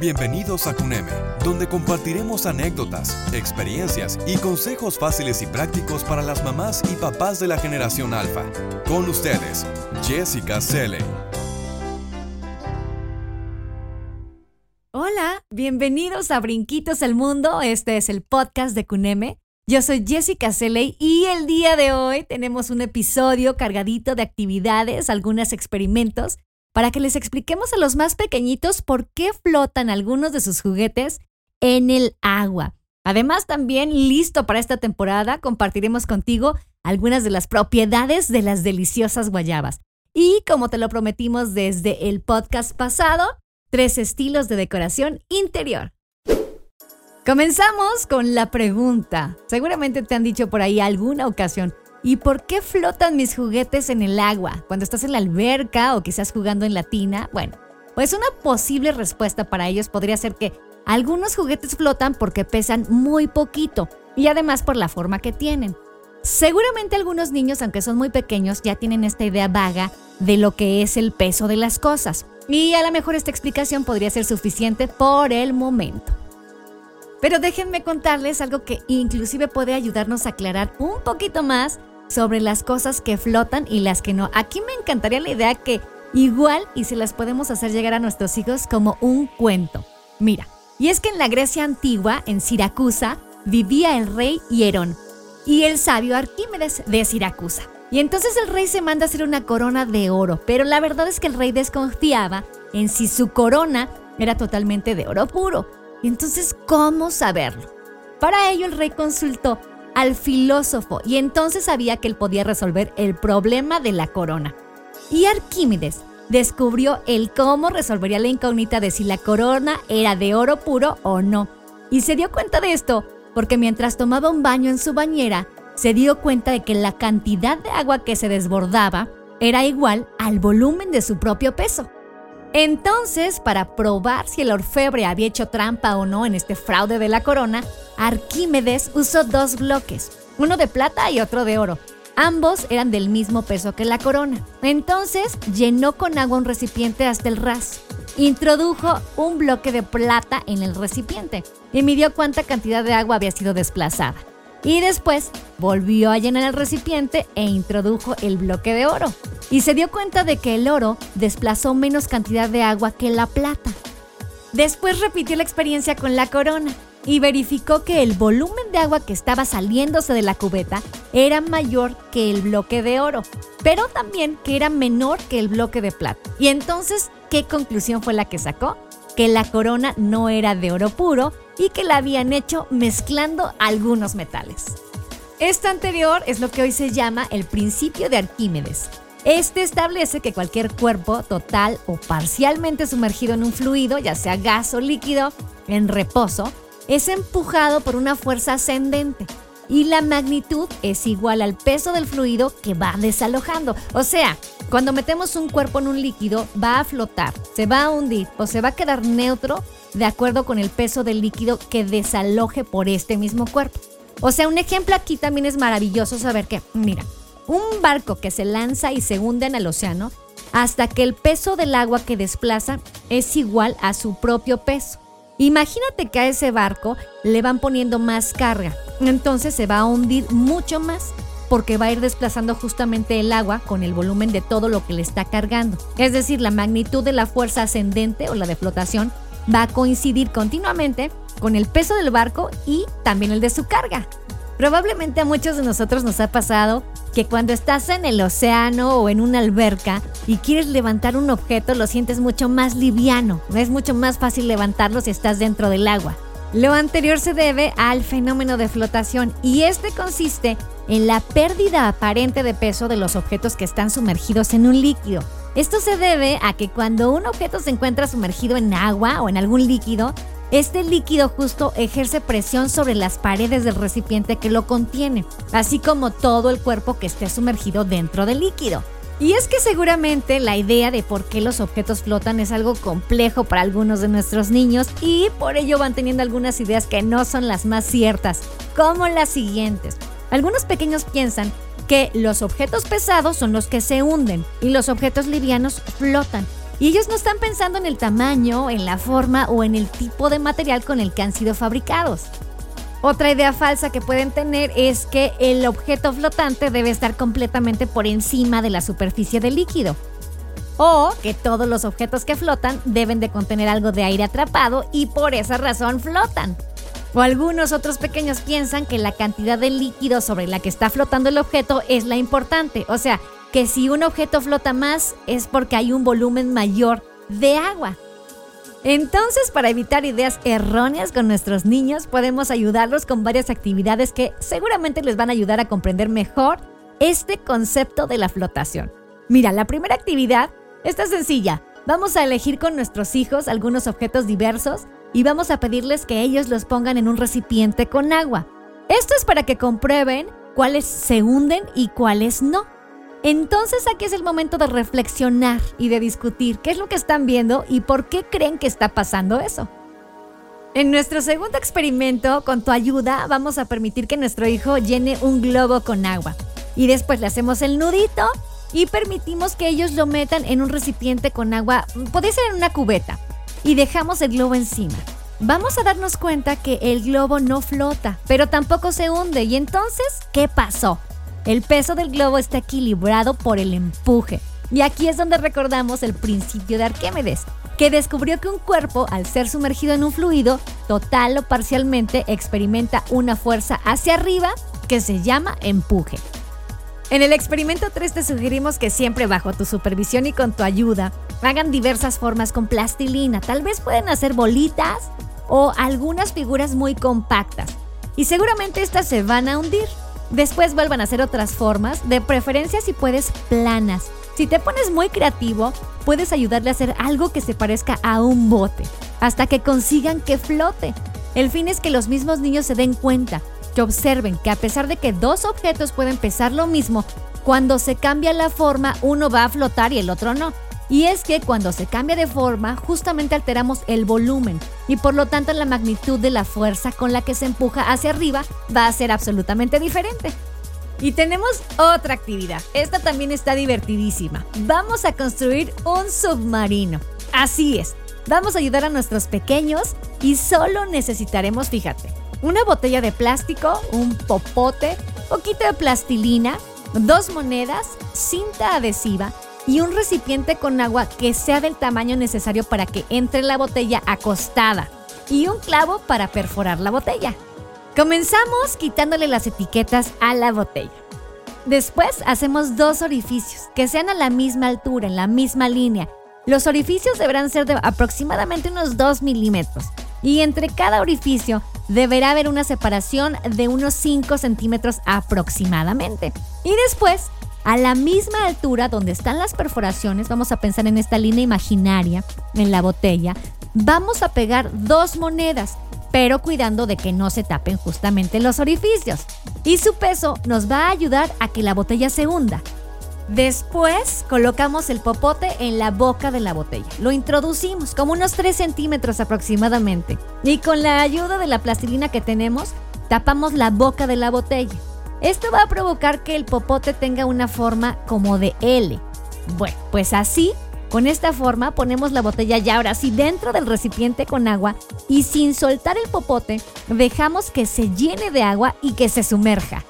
Bienvenidos a CUNEME, donde compartiremos anécdotas, experiencias y consejos fáciles y prácticos para las mamás y papás de la generación alfa. Con ustedes, Jessica Selle. Hola, bienvenidos a Brinquitos al Mundo. Este es el podcast de CUNEME. Yo soy Jessica Seley y el día de hoy tenemos un episodio cargadito de actividades, algunos experimentos para que les expliquemos a los más pequeñitos por qué flotan algunos de sus juguetes en el agua. Además, también listo para esta temporada, compartiremos contigo algunas de las propiedades de las deliciosas guayabas. Y como te lo prometimos desde el podcast pasado, tres estilos de decoración interior. Comenzamos con la pregunta. Seguramente te han dicho por ahí alguna ocasión, ¿Y por qué flotan mis juguetes en el agua? Cuando estás en la alberca o quizás jugando en la tina. Bueno, pues una posible respuesta para ellos podría ser que algunos juguetes flotan porque pesan muy poquito y además por la forma que tienen. Seguramente algunos niños, aunque son muy pequeños, ya tienen esta idea vaga de lo que es el peso de las cosas. Y a lo mejor esta explicación podría ser suficiente por el momento. Pero déjenme contarles algo que inclusive puede ayudarnos a aclarar un poquito más sobre las cosas que flotan y las que no. Aquí me encantaría la idea que igual y si las podemos hacer llegar a nuestros hijos como un cuento. Mira, y es que en la Grecia antigua, en Siracusa, vivía el rey Hierón y el sabio Arquímedes de Siracusa. Y entonces el rey se manda a hacer una corona de oro, pero la verdad es que el rey desconfiaba en si su corona era totalmente de oro puro. Y entonces, ¿cómo saberlo? Para ello el rey consultó al filósofo y entonces sabía que él podía resolver el problema de la corona. Y Arquímedes descubrió el cómo resolvería la incógnita de si la corona era de oro puro o no. Y se dio cuenta de esto porque mientras tomaba un baño en su bañera, se dio cuenta de que la cantidad de agua que se desbordaba era igual al volumen de su propio peso. Entonces, para probar si el orfebre había hecho trampa o no en este fraude de la corona, Arquímedes usó dos bloques, uno de plata y otro de oro. Ambos eran del mismo peso que la corona. Entonces llenó con agua un recipiente hasta el ras. Introdujo un bloque de plata en el recipiente y midió cuánta cantidad de agua había sido desplazada. Y después volvió a llenar el recipiente e introdujo el bloque de oro y se dio cuenta de que el oro desplazó menos cantidad de agua que la plata. Después repitió la experiencia con la corona y verificó que el volumen de agua que estaba saliéndose de la cubeta era mayor que el bloque de oro, pero también que era menor que el bloque de plata. Y entonces, ¿qué conclusión fue la que sacó? Que la corona no era de oro puro y que la habían hecho mezclando algunos metales. Esto anterior es lo que hoy se llama el principio de Arquímedes, este establece que cualquier cuerpo total o parcialmente sumergido en un fluido, ya sea gas o líquido, en reposo, es empujado por una fuerza ascendente y la magnitud es igual al peso del fluido que va desalojando. O sea, cuando metemos un cuerpo en un líquido, va a flotar, se va a hundir o se va a quedar neutro de acuerdo con el peso del líquido que desaloje por este mismo cuerpo. O sea, un ejemplo aquí también es maravilloso saber que, mira, un barco que se lanza y se hunde en el océano hasta que el peso del agua que desplaza es igual a su propio peso. Imagínate que a ese barco le van poniendo más carga, entonces se va a hundir mucho más porque va a ir desplazando justamente el agua con el volumen de todo lo que le está cargando. Es decir, la magnitud de la fuerza ascendente o la de flotación va a coincidir continuamente con el peso del barco y también el de su carga. Probablemente a muchos de nosotros nos ha pasado que cuando estás en el océano o en una alberca y quieres levantar un objeto lo sientes mucho más liviano, es mucho más fácil levantarlo si estás dentro del agua. Lo anterior se debe al fenómeno de flotación y este consiste en la pérdida aparente de peso de los objetos que están sumergidos en un líquido. Esto se debe a que cuando un objeto se encuentra sumergido en agua o en algún líquido, este líquido justo ejerce presión sobre las paredes del recipiente que lo contiene, así como todo el cuerpo que esté sumergido dentro del líquido. Y es que seguramente la idea de por qué los objetos flotan es algo complejo para algunos de nuestros niños y por ello van teniendo algunas ideas que no son las más ciertas, como las siguientes. Algunos pequeños piensan que los objetos pesados son los que se hunden y los objetos livianos flotan. Y ellos no están pensando en el tamaño, en la forma o en el tipo de material con el que han sido fabricados. Otra idea falsa que pueden tener es que el objeto flotante debe estar completamente por encima de la superficie del líquido. O que todos los objetos que flotan deben de contener algo de aire atrapado y por esa razón flotan. O algunos otros pequeños piensan que la cantidad de líquido sobre la que está flotando el objeto es la importante. O sea, que si un objeto flota más es porque hay un volumen mayor de agua. Entonces, para evitar ideas erróneas con nuestros niños, podemos ayudarlos con varias actividades que seguramente les van a ayudar a comprender mejor este concepto de la flotación. Mira, la primera actividad está sencilla. Vamos a elegir con nuestros hijos algunos objetos diversos y vamos a pedirles que ellos los pongan en un recipiente con agua. Esto es para que comprueben cuáles se hunden y cuáles no. Entonces aquí es el momento de reflexionar y de discutir qué es lo que están viendo y por qué creen que está pasando eso. En nuestro segundo experimento, con tu ayuda, vamos a permitir que nuestro hijo llene un globo con agua. Y después le hacemos el nudito y permitimos que ellos lo metan en un recipiente con agua, puede ser en una cubeta, y dejamos el globo encima. Vamos a darnos cuenta que el globo no flota, pero tampoco se hunde. ¿Y entonces qué pasó? El peso del globo está equilibrado por el empuje. Y aquí es donde recordamos el principio de Arquímedes, que descubrió que un cuerpo, al ser sumergido en un fluido, total o parcialmente experimenta una fuerza hacia arriba que se llama empuje. En el experimento 3 te sugerimos que siempre bajo tu supervisión y con tu ayuda hagan diversas formas con plastilina. Tal vez pueden hacer bolitas o algunas figuras muy compactas. Y seguramente estas se van a hundir. Después vuelvan a hacer otras formas, de preferencia si puedes planas. Si te pones muy creativo, puedes ayudarle a hacer algo que se parezca a un bote, hasta que consigan que flote. El fin es que los mismos niños se den cuenta, que observen que a pesar de que dos objetos pueden pesar lo mismo, cuando se cambia la forma uno va a flotar y el otro no. Y es que cuando se cambia de forma, justamente alteramos el volumen y por lo tanto la magnitud de la fuerza con la que se empuja hacia arriba va a ser absolutamente diferente. Y tenemos otra actividad. Esta también está divertidísima. Vamos a construir un submarino. Así es. Vamos a ayudar a nuestros pequeños y solo necesitaremos, fíjate, una botella de plástico, un popote, poquito de plastilina, dos monedas, cinta adhesiva y un recipiente con agua que sea del tamaño necesario para que entre la botella acostada y un clavo para perforar la botella. Comenzamos quitándole las etiquetas a la botella. Después hacemos dos orificios que sean a la misma altura, en la misma línea. Los orificios deberán ser de aproximadamente unos 2 milímetros y entre cada orificio deberá haber una separación de unos 5 centímetros aproximadamente. Y después a la misma altura donde están las perforaciones, vamos a pensar en esta línea imaginaria, en la botella, vamos a pegar dos monedas, pero cuidando de que no se tapen justamente los orificios. Y su peso nos va a ayudar a que la botella se hunda. Después colocamos el popote en la boca de la botella. Lo introducimos como unos 3 centímetros aproximadamente. Y con la ayuda de la plastilina que tenemos, tapamos la boca de la botella. Esto va a provocar que el popote tenga una forma como de L. Bueno, pues así, con esta forma ponemos la botella ya ahora sí dentro del recipiente con agua y sin soltar el popote dejamos que se llene de agua y que se sumerja.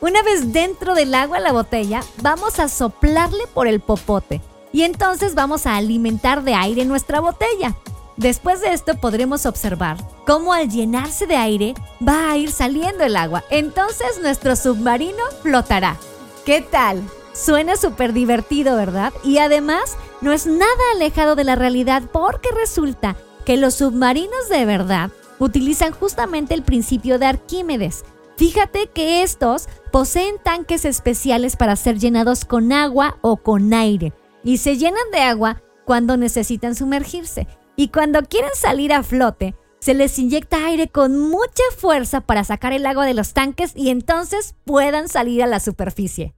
Una vez dentro del agua la botella, vamos a soplarle por el popote y entonces vamos a alimentar de aire nuestra botella. Después de esto podremos observar cómo al llenarse de aire va a ir saliendo el agua. Entonces nuestro submarino flotará. ¿Qué tal? Suena súper divertido, ¿verdad? Y además no es nada alejado de la realidad porque resulta que los submarinos de verdad utilizan justamente el principio de Arquímedes. Fíjate que estos poseen tanques especiales para ser llenados con agua o con aire y se llenan de agua cuando necesitan sumergirse. Y cuando quieren salir a flote, se les inyecta aire con mucha fuerza para sacar el agua de los tanques y entonces puedan salir a la superficie.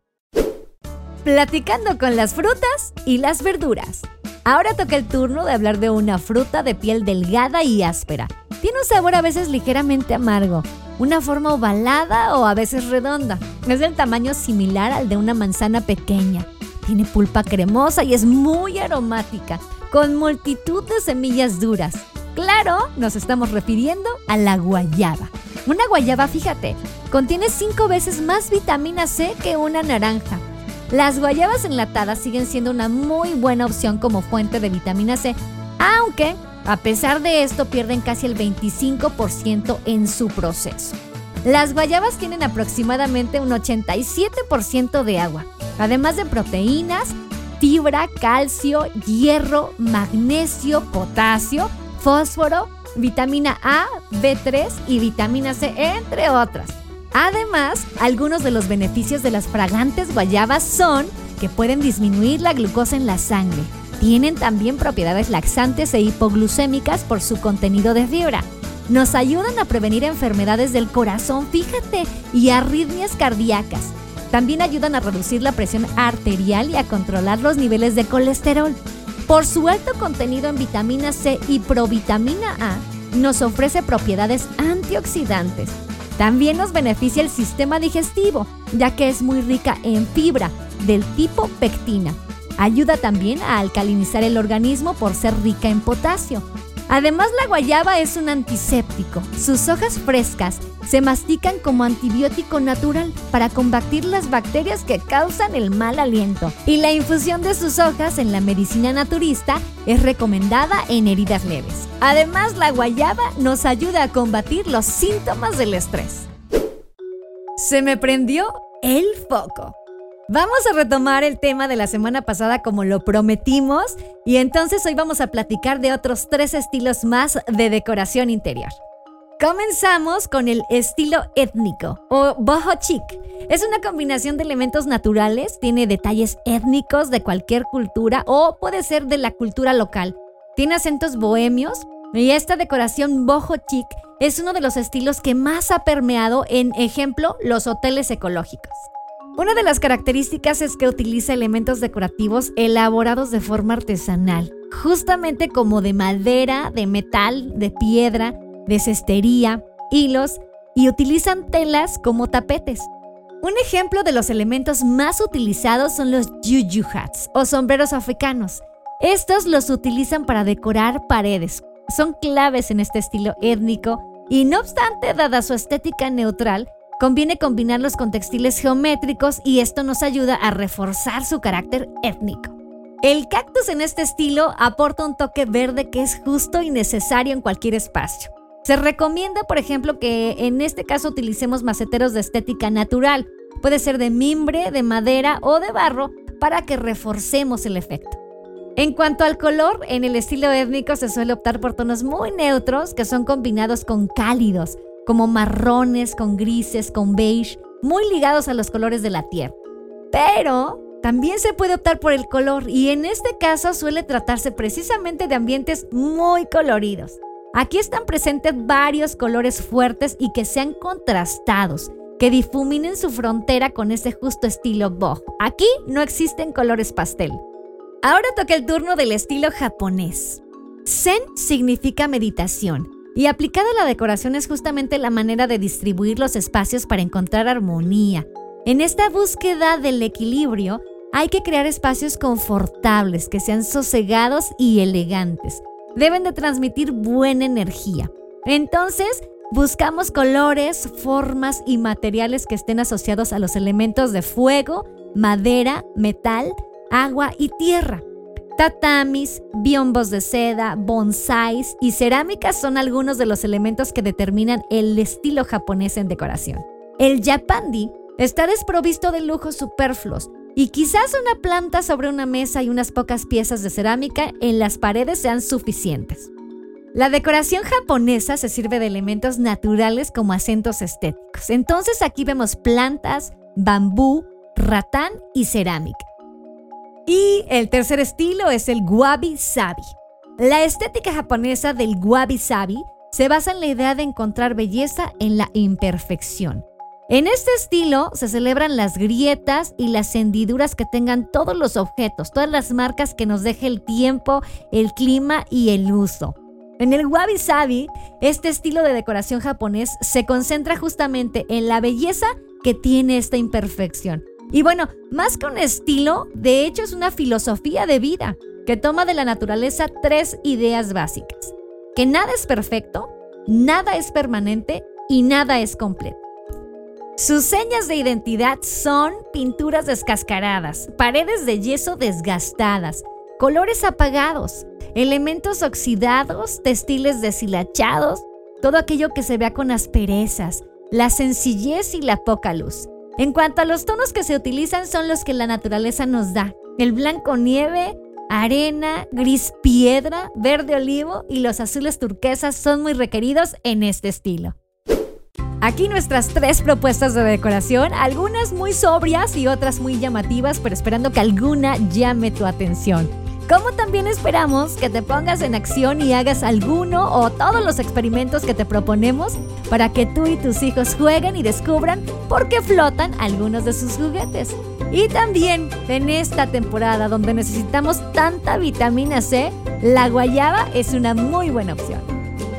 Platicando con las frutas y las verduras. Ahora toca el turno de hablar de una fruta de piel delgada y áspera. Tiene un sabor a veces ligeramente amargo, una forma ovalada o a veces redonda. Es del tamaño similar al de una manzana pequeña Tiene pulpa cremosa y es muy aromática, con multitud de semillas duras. Claro, nos estamos refiriendo a la guayaba. Una guayaba, fíjate, contiene cinco veces más vitamina C que una naranja. Las guayabas enlatadas siguen siendo una muy buena opción como fuente de vitamina C, aunque a pesar de esto pierden casi el 25% en su proceso. Las guayabas tienen aproximadamente un 87% de agua, además de proteínas, fibra, calcio, hierro, magnesio, potasio, fósforo, vitamina A, B3 y vitamina C, entre otras. Además, algunos de los beneficios de las fragantes guayabas son que pueden disminuir la glucosa en la sangre. Tienen también propiedades laxantes e hipoglucémicas por su contenido de fibra. Nos ayudan a prevenir enfermedades del corazón, fíjate, y arritmias cardíacas. También ayudan a reducir la presión arterial y a controlar los niveles de colesterol. Por su alto contenido en vitamina C y provitamina A, nos ofrece propiedades antioxidantes. También nos beneficia el sistema digestivo, ya que es muy rica en fibra del tipo pectina. Ayuda también a alcalinizar el organismo por ser rica en potasio. Además, la guayaba es un antiséptico. Sus hojas frescas se mastican como antibiótico natural para combatir las bacterias que causan el mal aliento. Y la infusión de sus hojas en la medicina naturista es recomendada en heridas leves. Además, la guayaba nos ayuda a combatir los síntomas del estrés. Se me prendió el foco. Vamos a retomar el tema de la semana pasada como lo prometimos y entonces hoy vamos a platicar de otros tres estilos más de decoración interior. Comenzamos con el estilo étnico o boho chic. Es una combinación de elementos naturales, tiene detalles étnicos de cualquier cultura o puede ser de la cultura local. Tiene acentos bohemios y esta decoración boho chic es uno de los estilos que más ha permeado en, ejemplo, los hoteles ecológicos. Una de las características es que utiliza elementos decorativos elaborados de forma artesanal, justamente como de madera, de metal, de piedra, de cestería, hilos y utilizan telas como tapetes. Un ejemplo de los elementos más utilizados son los juju hats o sombreros africanos. Estos los utilizan para decorar paredes. Son claves en este estilo étnico y no obstante, dada su estética neutral, Conviene combinarlos con textiles geométricos y esto nos ayuda a reforzar su carácter étnico. El cactus en este estilo aporta un toque verde que es justo y necesario en cualquier espacio. Se recomienda, por ejemplo, que en este caso utilicemos maceteros de estética natural. Puede ser de mimbre, de madera o de barro para que reforcemos el efecto. En cuanto al color, en el estilo étnico se suele optar por tonos muy neutros que son combinados con cálidos, como marrones, con grises, con beige, muy ligados a los colores de la tierra. Pero también se puede optar por el color y en este caso suele tratarse precisamente de ambientes muy coloridos. Aquí están presentes varios colores fuertes y que sean contrastados, que difuminen su frontera con ese justo estilo boho. Aquí no existen colores pastel. Ahora toca el turno del estilo japonés. Zen significa meditación y aplicada la decoración es justamente la manera de distribuir los espacios para encontrar armonía. En esta búsqueda del equilibrio, hay que crear espacios confortables, que sean sosegados y elegantes. Deben de transmitir buena energía. Entonces, buscamos colores, formas y materiales que estén asociados a los elementos de fuego, madera, metal, agua y tierra. Tatamis, biombos de seda, bonsáis y cerámicas son algunos de los elementos que determinan el estilo japonés en decoración. El japandi está desprovisto de lujos superfluos y quizás una planta sobre una mesa y unas pocas piezas de cerámica en las paredes sean suficientes. La decoración japonesa se sirve de elementos naturales como acentos estéticos. Entonces aquí vemos plantas, bambú, ratán y cerámica. Y el tercer estilo es el wabi sabi. La estética japonesa del wabi sabi se basa en la idea de encontrar belleza en la imperfección. En este estilo se celebran las grietas y las hendiduras que tengan todos los objetos, todas las marcas que nos deje el tiempo, el clima y el uso. En el wabi sabi, este estilo de decoración japonés se concentra justamente en la belleza que tiene esta imperfección Y bueno, más que un estilo, de hecho es una filosofía de vida que toma de la naturaleza tres ideas básicas. Que nada es perfecto, nada es permanente y nada es completo. Sus señas de identidad son pinturas descascaradas, paredes de yeso desgastadas, colores apagados, elementos oxidados, textiles deshilachados, todo aquello que se vea con asperezas, la sencillez y la poca luz. En cuanto a los tonos que se utilizan son los que la naturaleza nos da. El blanco nieve, arena, gris piedra, verde olivo y los azules turquesas son muy requeridos en este estilo. Aquí nuestras tres propuestas de decoración, algunas muy sobrias y otras muy llamativas, pero esperando que alguna llame tu atención. Como también esperamos que te pongas en acción y hagas alguno o todos los experimentos que te proponemos para que tú y tus hijos jueguen y descubran por qué flotan algunos de sus juguetes. Y también en esta temporada donde necesitamos tanta vitamina C, la guayaba es una muy buena opción.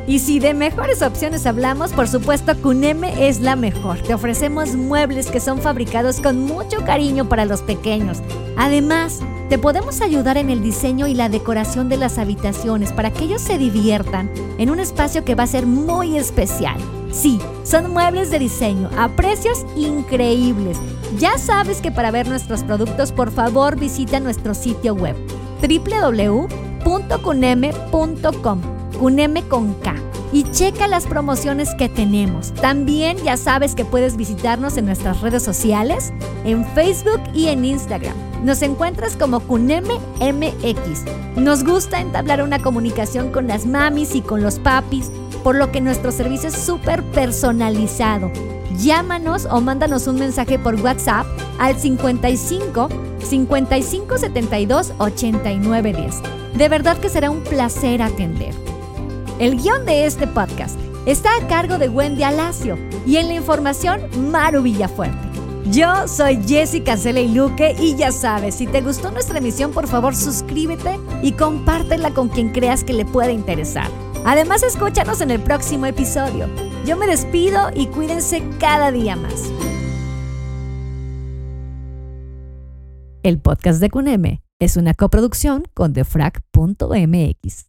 Y si de mejores opciones hablamos, por supuesto Cuneme es la mejor. Te ofrecemos muebles que son fabricados con mucho cariño para los pequeños. Además, te podemos ayudar en el diseño y la decoración de las habitaciones para que ellos se diviertan en un espacio que va a ser muy especial. Sí, son muebles de diseño a precios increíbles. Ya sabes que para ver nuestros productos, por favor visita nuestro sitio web www.cuneme.com Cuneme con K. Y checa las promociones que tenemos. También ya sabes que puedes visitarnos en nuestras redes sociales, en Facebook y en Instagram. Nos encuentras como Cuneme MX. Nos gusta entablar una comunicación con las mamis y con los papis, por lo que nuestro servicio es súper personalizado. Llámanos o mándanos un mensaje por WhatsApp al 55 55 72 89 10. De verdad que será un placer atender. El guion de este podcast está a cargo de Wendy Alacio y en la información Maru Villafuerte. Yo soy Jessica Cele Luque y ya sabes, si te gustó nuestra emisión, por favor suscríbete y compártela con quien creas que le pueda interesar. Además, escúchanos en el próximo episodio. Yo me despido y cuídense cada día más. El podcast de Cuneme es una coproducción con defrag.mx.